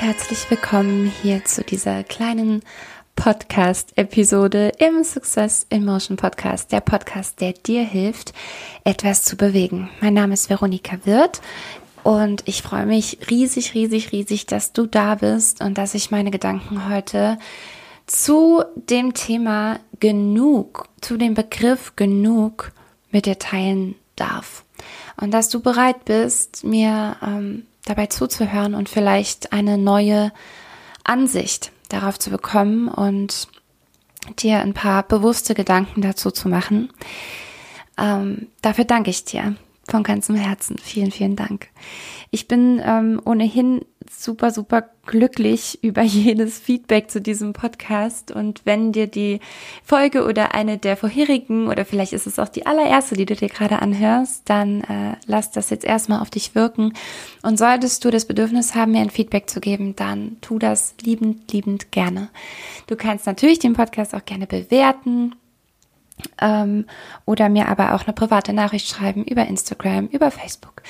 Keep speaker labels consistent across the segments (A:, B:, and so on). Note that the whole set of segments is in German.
A: Herzlich willkommen hier zu dieser kleinen Podcast-Episode im Success in Motion Podcast, der Podcast, der dir hilft, etwas zu bewegen. Mein Name ist Veronika Wirth und ich freue mich riesig, riesig, riesig, dass du da bist und dass ich meine Gedanken heute zu dem Thema genug, zu dem Begriff genug mit dir teilen darf. Und dass du bereit bist, mir ähm, dabei zuzuhören und vielleicht eine neue Ansicht darauf zu bekommen und dir ein paar bewusste Gedanken dazu zu machen. Ähm, dafür danke ich dir von ganzem Herzen. Vielen, vielen Dank. Ich bin ähm, ohnehin super, super glücklich über jedes Feedback zu diesem Podcast. Und wenn dir die Folge oder eine der vorherigen oder vielleicht ist es auch die allererste, die du dir gerade anhörst, dann äh, lass das jetzt erstmal auf dich wirken. Und solltest du das Bedürfnis haben, mir ein Feedback zu geben, dann tu das liebend, liebend gerne. Du kannst natürlich den Podcast auch gerne bewerten ähm, oder mir aber auch eine private Nachricht schreiben über Instagram, über Facebook,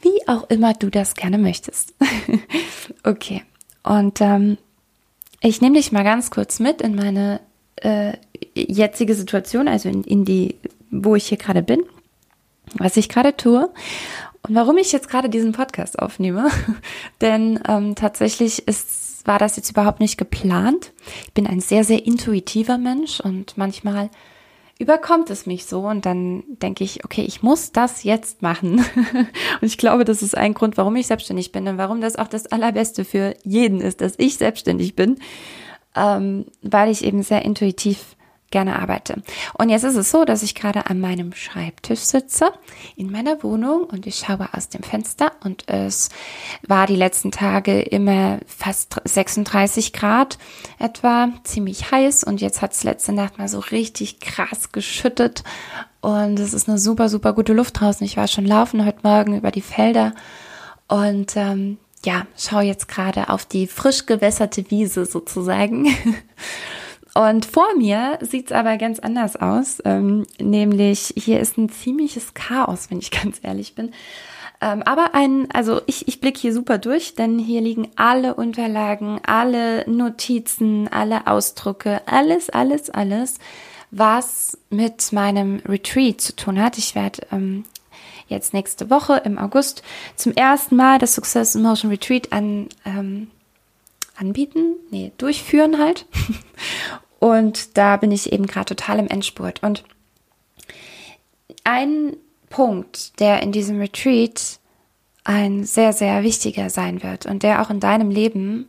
A: wie auch immer du das gerne möchtest. okay, und ähm, ich nehme dich mal ganz kurz mit in meine äh, jetzige Situation, also in, in die, wo ich hier gerade bin, was ich gerade tue und warum ich jetzt gerade diesen Podcast aufnehme. Denn ähm, tatsächlich ist, war das jetzt überhaupt nicht geplant. Ich bin ein sehr, sehr intuitiver Mensch und manchmal überkommt es mich so und dann denke ich, okay, ich muss das jetzt machen. und ich glaube, das ist ein Grund, warum ich selbstständig bin und warum das auch das Allerbeste für jeden ist, dass ich selbstständig bin, ähm, weil ich eben sehr intuitiv gerne arbeite. Und jetzt ist es so, dass ich gerade an meinem Schreibtisch sitze in meiner Wohnung und ich schaue aus dem Fenster und es war die letzten Tage immer fast 36 Grad etwa, ziemlich heiß und jetzt hat es letzte Nacht mal so richtig krass geschüttet und es ist eine super, super gute Luft draußen. Ich war schon laufen heute Morgen über die Felder und ähm, ja, schaue jetzt gerade auf die frisch gewässerte Wiese sozusagen. Und vor mir sieht es aber ganz anders aus. Ähm, nämlich hier ist ein ziemliches Chaos, wenn ich ganz ehrlich bin. Ähm, aber ein, also ich, ich blicke hier super durch, denn hier liegen alle Unterlagen, alle Notizen, alle Ausdrucke, alles, alles, alles, was mit meinem Retreat zu tun hat. Ich werde ähm, jetzt nächste Woche im August zum ersten Mal das Success Motion Retreat an, ähm, anbieten, nee, durchführen halt. Und da bin ich eben gerade total im Endspurt. Und ein Punkt, der in diesem Retreat ein sehr, sehr wichtiger sein wird und der auch in deinem Leben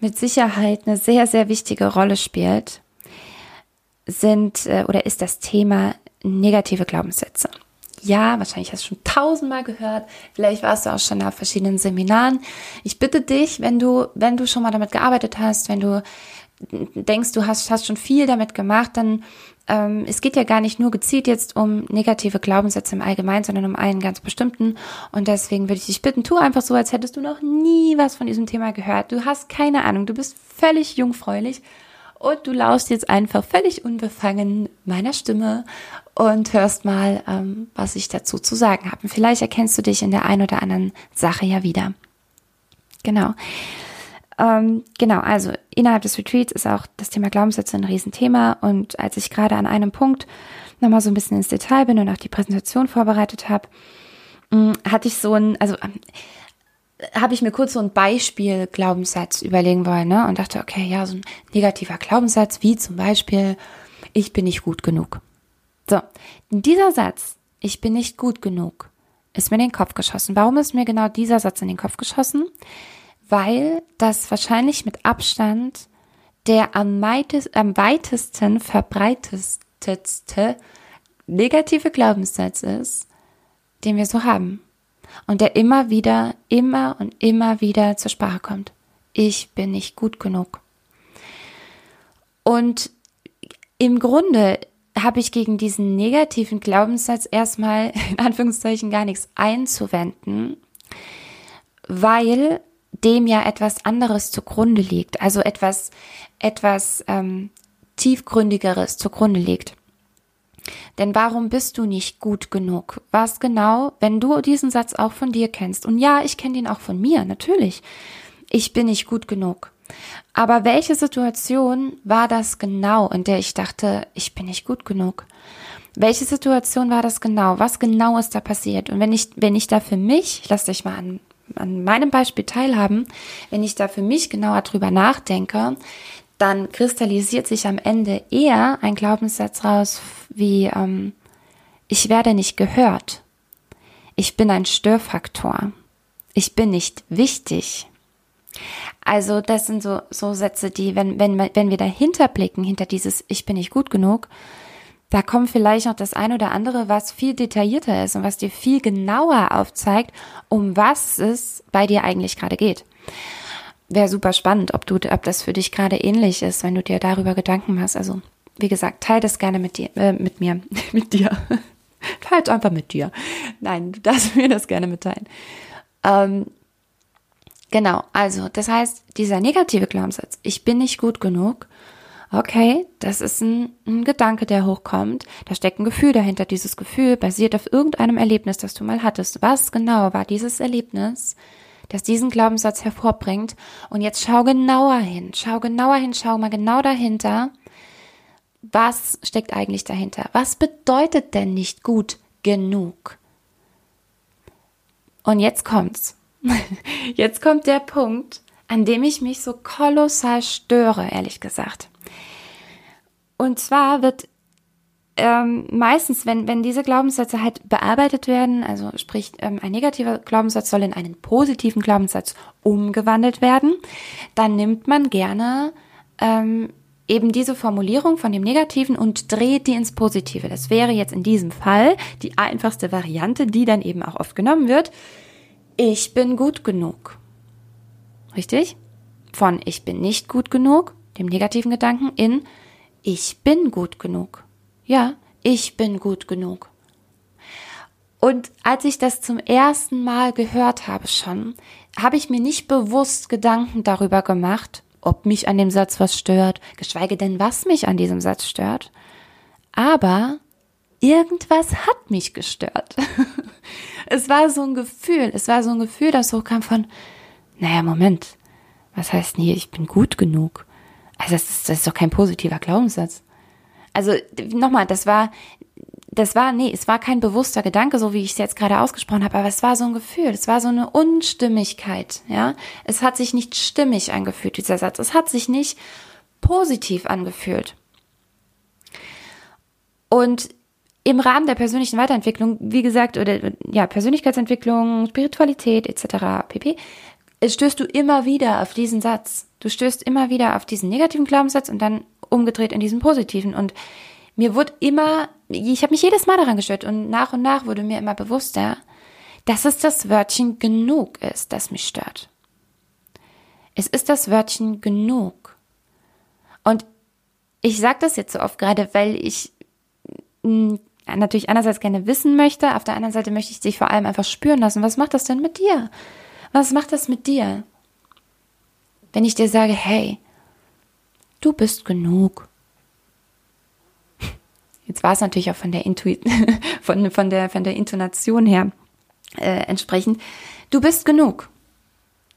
A: mit Sicherheit eine sehr, sehr wichtige Rolle spielt, sind äh, oder ist das Thema negative Glaubenssätze. Ja, wahrscheinlich hast du schon tausendmal gehört. Vielleicht warst du auch schon auf verschiedenen Seminaren. Ich bitte dich, wenn du, wenn du schon mal damit gearbeitet hast, wenn du denkst, du hast, hast schon viel damit gemacht, dann ähm, es geht ja gar nicht nur gezielt jetzt um negative Glaubenssätze im Allgemeinen, sondern um einen ganz bestimmten. Und deswegen würde ich dich bitten, tu einfach so, als hättest du noch nie was von diesem Thema gehört. Du hast keine Ahnung, du bist völlig jungfräulich und du laust jetzt einfach völlig unbefangen meiner Stimme und hörst mal, ähm, was ich dazu zu sagen habe. vielleicht erkennst du dich in der einen oder anderen Sache ja wieder. Genau. Ähm, genau, also innerhalb des Retreats ist auch das Thema Glaubenssätze ein Riesenthema. Und als ich gerade an einem Punkt nochmal so ein bisschen ins Detail bin und auch die Präsentation vorbereitet habe, mm, hatte ich so ein, also ähm, habe ich mir kurz so ein Beispiel Glaubenssatz überlegen wollen, ne? Und dachte, okay, ja, so ein negativer Glaubenssatz, wie zum Beispiel, ich bin nicht gut genug. So, dieser Satz, ich bin nicht gut genug, ist mir in den Kopf geschossen. Warum ist mir genau dieser Satz in den Kopf geschossen? Weil das wahrscheinlich mit Abstand der am, weitest, am weitesten verbreitetste negative Glaubenssatz ist, den wir so haben. Und der immer wieder, immer und immer wieder zur Sprache kommt. Ich bin nicht gut genug. Und im Grunde habe ich gegen diesen negativen Glaubenssatz erstmal in Anführungszeichen gar nichts einzuwenden, weil dem ja etwas anderes zugrunde liegt, also etwas, etwas ähm, tiefgründigeres zugrunde liegt. Denn warum bist du nicht gut genug? Was genau, wenn du diesen Satz auch von dir kennst? Und ja, ich kenne den auch von mir, natürlich. Ich bin nicht gut genug. Aber welche Situation war das genau, in der ich dachte, ich bin nicht gut genug? Welche Situation war das genau? Was genau ist da passiert? Und wenn ich, wenn ich da für mich, ich lass dich mal an, an meinem Beispiel teilhaben, wenn ich da für mich genauer drüber nachdenke, dann kristallisiert sich am Ende eher ein Glaubenssatz raus wie, ähm, ich werde nicht gehört. Ich bin ein Störfaktor. Ich bin nicht wichtig. Also das sind so, so Sätze, die, wenn, wenn, wenn wir dahinter blicken, hinter dieses Ich bin nicht gut genug, da kommt vielleicht noch das ein oder andere, was viel detaillierter ist und was dir viel genauer aufzeigt, um was es bei dir eigentlich gerade geht. Wäre super spannend, ob du, ob das für dich gerade ähnlich ist, wenn du dir darüber Gedanken machst. Also, wie gesagt, teile das gerne mit dir, äh, mit mir, mit dir. Teile einfach mit dir. Nein, du darfst mir das gerne mitteilen. Ähm, Genau, also das heißt, dieser negative Glaubenssatz, ich bin nicht gut genug, okay, das ist ein, ein, Gedanke, der hochkommt, da steckt ein Gefühl dahinter, dieses Gefühl basiert auf irgendeinem Erlebnis, das du mal hattest. Was genau war dieses Erlebnis, das diesen Glaubenssatz hervorbringt? Und jetzt schau genauer hin, schau genauer hin, schau mal genau dahinter, was steckt eigentlich dahinter? Was bedeutet denn nicht gut genug? Und jetzt kommt's. Jetzt kommt der Punkt, an dem ich mich so kolossal störe, ehrlich gesagt. Und zwar wird ähm, meistens, wenn, wenn diese Glaubenssätze halt bearbeitet werden, also sprich, ähm, ein negativer Glaubenssatz soll in einen positiven Glaubenssatz umgewandelt werden, dann nimmt man gerne ähm, eben diese Formulierung von dem Negativen und dreht die ins Positive. Das wäre jetzt in diesem Fall die einfachste Variante, die dann eben auch oft genommen wird ich bin gut genug. Richtig? Von ich bin nicht gut genug, dem negativen Gedanken, in ich bin gut genug. Ja, ich bin gut genug. Und als ich das zum ersten Mal gehört habe schon, habe ich mir nicht bewusst Gedanken darüber gemacht, ob mich an dem Satz was stört, geschweige denn, was mich an diesem Satz stört. Aber irgendwas hat mich gestört. es war so ein Gefühl, es war so ein Gefühl, das hochkam von, naja, Moment, was heißt denn hier, ich bin gut genug? Also das ist, das ist doch kein positiver Glaubenssatz. Also nochmal, das war, das war, nee, es war kein bewusster Gedanke, so wie ich es jetzt gerade ausgesprochen habe, aber es war so ein Gefühl, es war so eine Unstimmigkeit, ja. Es hat sich nicht stimmig angefühlt, dieser Satz. Es hat sich nicht positiv angefühlt. Und im Rahmen der persönlichen Weiterentwicklung, wie gesagt, oder ja, Persönlichkeitsentwicklung, Spiritualität etc. pp, stößt du immer wieder auf diesen Satz. Du stößt immer wieder auf diesen negativen Glaubenssatz und dann umgedreht in diesen positiven. Und mir wurde immer, ich habe mich jedes Mal daran gestört und nach und nach wurde mir immer bewusster, dass es das Wörtchen genug ist, das mich stört. Es ist das Wörtchen genug. Und ich sage das jetzt so oft gerade, weil ich hm, natürlich einerseits gerne wissen möchte, auf der anderen Seite möchte ich dich vor allem einfach spüren lassen. Was macht das denn mit dir? Was macht das mit dir? Wenn ich dir sage, hey, du bist genug. Jetzt war es natürlich auch von der, Intu von, von der, von der Intonation her äh, entsprechend. Du bist genug.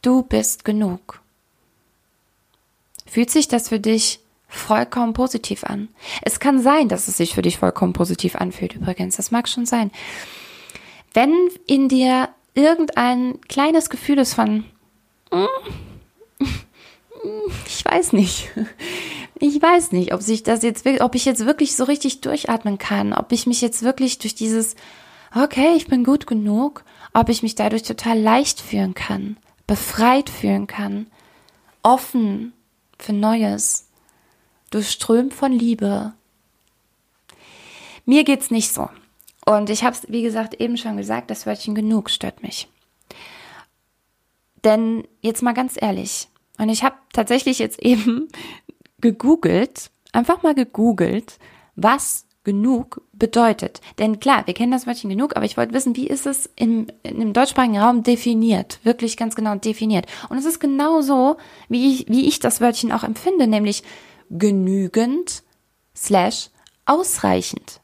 A: Du bist genug. Fühlt sich das für dich vollkommen positiv an. Es kann sein, dass es sich für dich vollkommen positiv anfühlt, übrigens. Das mag schon sein. Wenn in dir irgendein kleines Gefühl ist von, mm, ich weiß nicht, ich weiß nicht, ob sich das jetzt, ob ich jetzt wirklich so richtig durchatmen kann, ob ich mich jetzt wirklich durch dieses, okay, ich bin gut genug, ob ich mich dadurch total leicht fühlen kann, befreit fühlen kann, offen für Neues durchströmt von Liebe. Mir geht's nicht so. Und ich habe es, wie gesagt, eben schon gesagt, das Wörtchen genug stört mich. Denn jetzt mal ganz ehrlich, und ich habe tatsächlich jetzt eben gegoogelt, einfach mal gegoogelt, was genug bedeutet. Denn klar, wir kennen das Wörtchen genug, aber ich wollte wissen, wie ist es im, im deutschsprachigen Raum definiert? Wirklich ganz genau definiert. Und es ist genau so, wie ich, wie ich das Wörtchen auch empfinde, nämlich genügend slash ausreichend.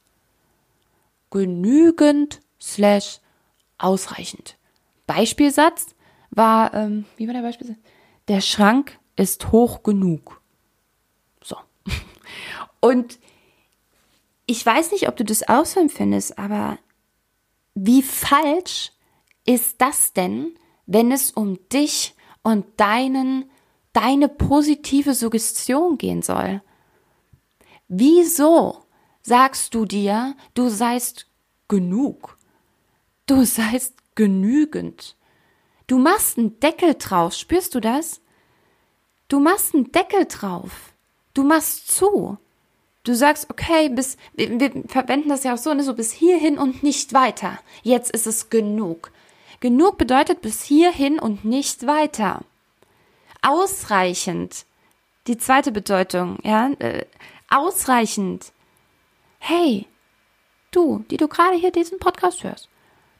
A: genügend slash ausreichend. Beispielsatz war, ähm, wie war der Beispielsatz? Der Schrank ist hoch genug. So. Und ich weiß nicht, ob du das auch so empfindest, aber wie falsch ist das denn, wenn es um dich und deinen, deine positive Suggestion gehen soll? Wieso sagst du dir, du seist genug? Du seist genügend. Du machst einen Deckel drauf, spürst du das? Du machst einen Deckel drauf. Du machst zu. Du sagst, okay, bis, wir, wir verwenden das ja auch so, ne, so bis hierhin und nicht weiter. Jetzt ist es genug. Genug bedeutet bis hierhin und nicht weiter. Ausreichend. Die zweite Bedeutung, ja, äh, ausreichend. Hey, du, die du gerade hier diesen Podcast hörst,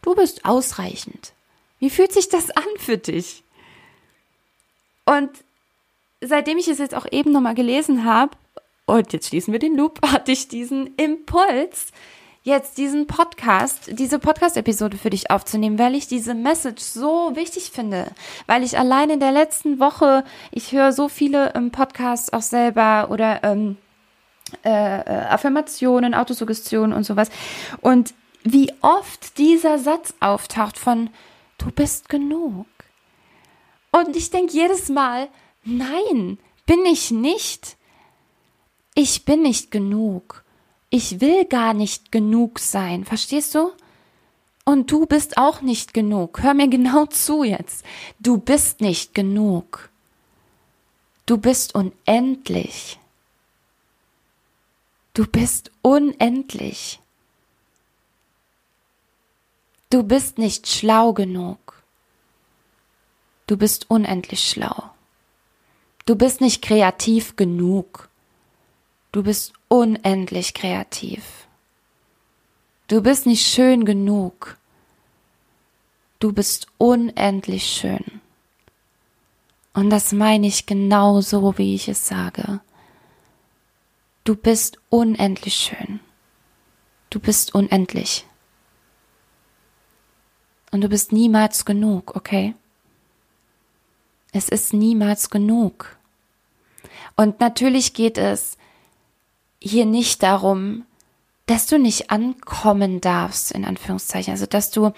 A: du bist ausreichend. Wie fühlt sich das an für dich? Und seitdem ich es jetzt auch eben nochmal gelesen habe, und jetzt schließen wir den Loop, hatte ich diesen Impuls, jetzt diesen Podcast, diese Podcast-Episode für dich aufzunehmen, weil ich diese Message so wichtig finde. Weil ich allein in der letzten Woche, ich höre so viele ähm, Podcasts auch selber oder ähm, äh, äh, Affirmationen, Autosuggestionen und sowas. Und wie oft dieser Satz auftaucht von du bist genug. Und ich denke jedes Mal, nein, bin ich nicht ich bin nicht genug. Ich will gar nicht genug sein. Verstehst du? Und du bist auch nicht genug. Hör mir genau zu jetzt. Du bist nicht genug. Du bist unendlich. Du bist unendlich. Du bist nicht schlau genug. Du bist unendlich schlau. Du bist nicht kreativ genug. Du bist unendlich kreativ. Du bist nicht schön genug. Du bist unendlich schön. Und das meine ich genau so, wie ich es sage. Du bist unendlich schön. Du bist unendlich. Und du bist niemals genug, okay? Es ist niemals genug. Und natürlich geht es hier nicht darum, dass du nicht ankommen darfst, in Anführungszeichen. Also, dass du,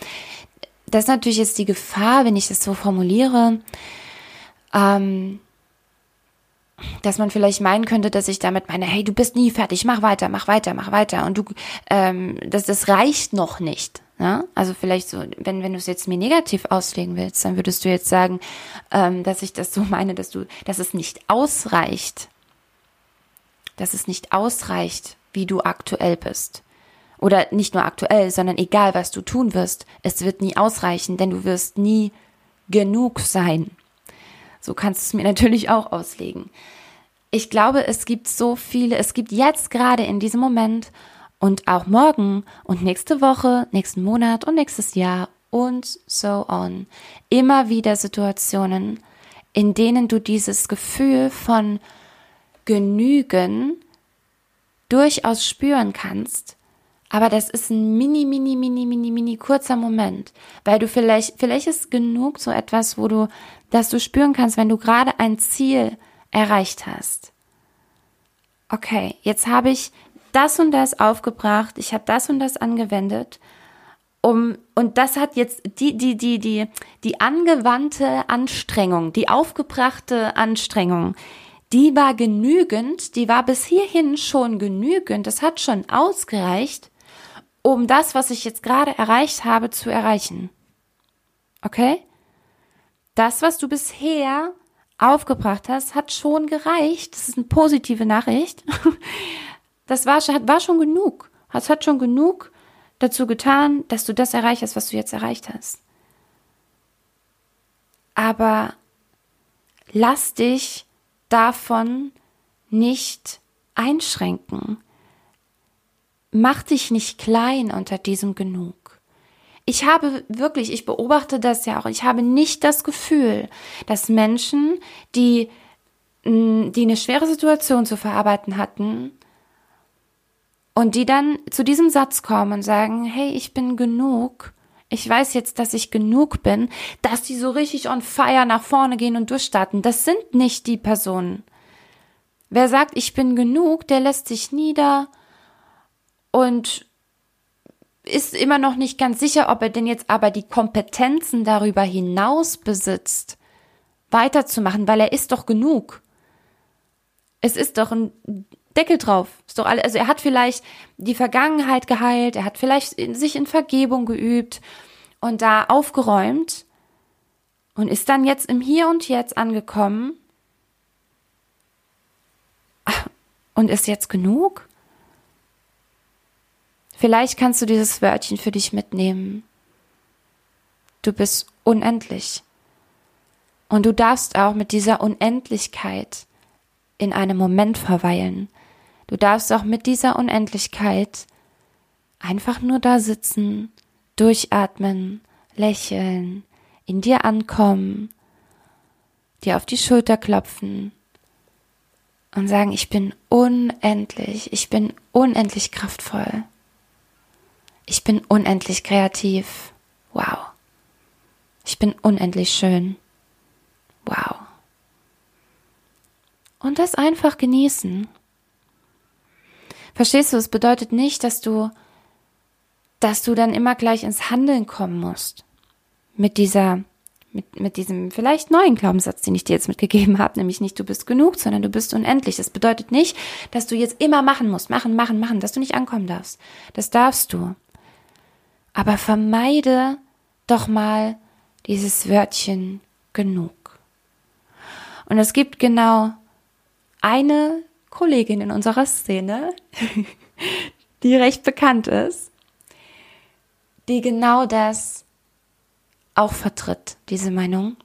A: das ist natürlich jetzt die Gefahr, wenn ich das so formuliere, ähm, dass man vielleicht meinen könnte, dass ich damit meine, hey, du bist nie fertig, mach weiter, mach weiter, mach weiter. Und du, ähm, das, das reicht noch nicht. Ne? Also vielleicht so, wenn, wenn du es jetzt mir negativ auslegen willst, dann würdest du jetzt sagen, ähm, dass ich das so meine, dass du, dass es nicht ausreicht, dass es nicht ausreicht, wie du aktuell bist. Oder nicht nur aktuell, sondern egal, was du tun wirst, es wird nie ausreichen, denn du wirst nie genug sein. So kannst du es mir natürlich auch auslegen. Ich glaube, es gibt so viele, es gibt jetzt gerade in diesem Moment und auch morgen und nächste Woche, nächsten Monat und nächstes Jahr und so on immer wieder Situationen, in denen du dieses Gefühl von Genügen durchaus spüren kannst. Aber das ist ein mini, mini, mini, mini, mini kurzer Moment, weil du vielleicht, vielleicht ist genug so etwas, wo du, dass du spüren kannst, wenn du gerade ein Ziel erreicht hast. Okay, jetzt habe ich das und das aufgebracht, ich habe das und das angewendet, um, und das hat jetzt die, die, die, die, die angewandte Anstrengung, die aufgebrachte Anstrengung, die war genügend, die war bis hierhin schon genügend, das hat schon ausgereicht, um das, was ich jetzt gerade erreicht habe, zu erreichen. Okay? Das, was du bisher aufgebracht hast, hat schon gereicht. Das ist eine positive Nachricht. Das war, war schon genug. Es hat schon genug dazu getan, dass du das erreicht hast, was du jetzt erreicht hast. Aber lass dich davon nicht einschränken. Mach dich nicht klein unter diesem Genug. Ich habe wirklich, ich beobachte das ja auch, ich habe nicht das Gefühl, dass Menschen, die, mm, die eine schwere Situation zu verarbeiten hatten, Und die dann zu diesem Satz kommen und sagen, hey, ich bin genug. Ich weiß jetzt, dass ich genug bin, dass die so richtig on fire nach vorne gehen und durchstarten. Das sind nicht die Personen. Wer sagt, ich bin genug, der lässt sich nieder und ist immer noch nicht ganz sicher, ob er denn jetzt aber die Kompetenzen darüber hinaus besitzt, weiterzumachen, weil er ist doch genug. Es ist doch ein Deckel drauf. Ist doch alles, also er hat vielleicht die Vergangenheit geheilt, er hat vielleicht in, sich in Vergebung geübt und da aufgeräumt und ist dann jetzt im Hier und Jetzt angekommen und ist jetzt genug? Vielleicht kannst du dieses Wörtchen für dich mitnehmen. Du bist unendlich. Und du darfst auch mit dieser Unendlichkeit in einem Moment verweilen. Du darfst auch mit dieser Unendlichkeit einfach nur da sitzen, durchatmen, lächeln, in dir ankommen, dir auf die Schulter klopfen und sagen, ich bin unendlich, ich bin unendlich kraftvoll. Ich bin unendlich kreativ. Wow. Ich bin unendlich schön. Wow. Und das einfach genießen. Verstehst du, es bedeutet nicht, dass du, dass du dann immer gleich ins Handeln kommen musst. Mit dieser, mit, mit diesem vielleicht neuen Glaubenssatz, den ich dir jetzt mitgegeben habe, nämlich nicht du bist genug, sondern du bist unendlich. Das bedeutet nicht, dass du jetzt immer machen musst, machen, machen, machen, dass du nicht ankommen darfst. Das darfst du. Aber vermeide doch mal dieses Wörtchen genug. Und es gibt genau eine Kollegin in unserer Szene, die recht bekannt ist, die genau das auch vertritt, diese Meinung.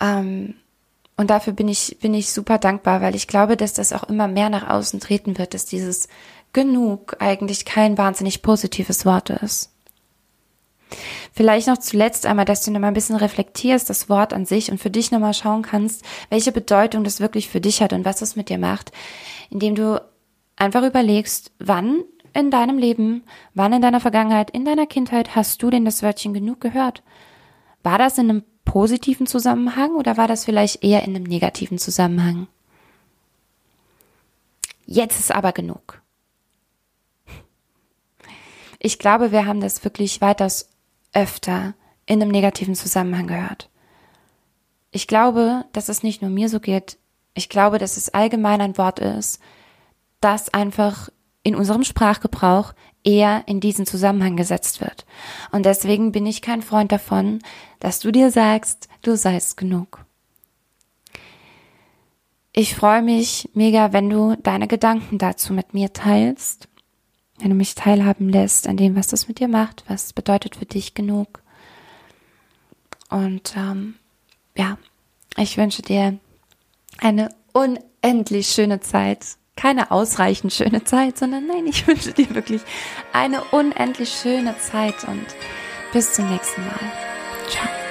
A: Ähm, und dafür bin ich, bin ich super dankbar, weil ich glaube, dass das auch immer mehr nach außen treten wird, dass dieses genug eigentlich kein wahnsinnig positives Wort ist. Vielleicht noch zuletzt einmal, dass du nochmal ein bisschen reflektierst, das Wort an sich und für dich nochmal schauen kannst, welche Bedeutung das wirklich für dich hat und was es mit dir macht, indem du einfach überlegst, wann in deinem Leben, wann in deiner Vergangenheit, in deiner Kindheit hast du denn das Wörtchen genug gehört? War das in einem positiven Zusammenhang oder war das vielleicht eher in einem negativen Zusammenhang? Jetzt ist aber genug. Ich glaube, wir haben das wirklich weitaus öfter in einem negativen Zusammenhang gehört. Ich glaube, dass es nicht nur mir so geht. Ich glaube, dass es allgemein ein Wort ist, das einfach in unserem Sprachgebrauch eher in diesen Zusammenhang gesetzt wird. Und deswegen bin ich kein Freund davon, dass du dir sagst, du seist genug. Ich freue mich mega, wenn du deine Gedanken dazu mit mir teilst wenn du mich teilhaben lässt an dem, was das mit dir macht, was bedeutet für dich genug. Und ähm, ja, ich wünsche dir eine unendlich schöne Zeit. Keine ausreichend schöne Zeit, sondern nein, ich wünsche dir wirklich eine unendlich schöne Zeit und bis zum nächsten Mal. Ciao.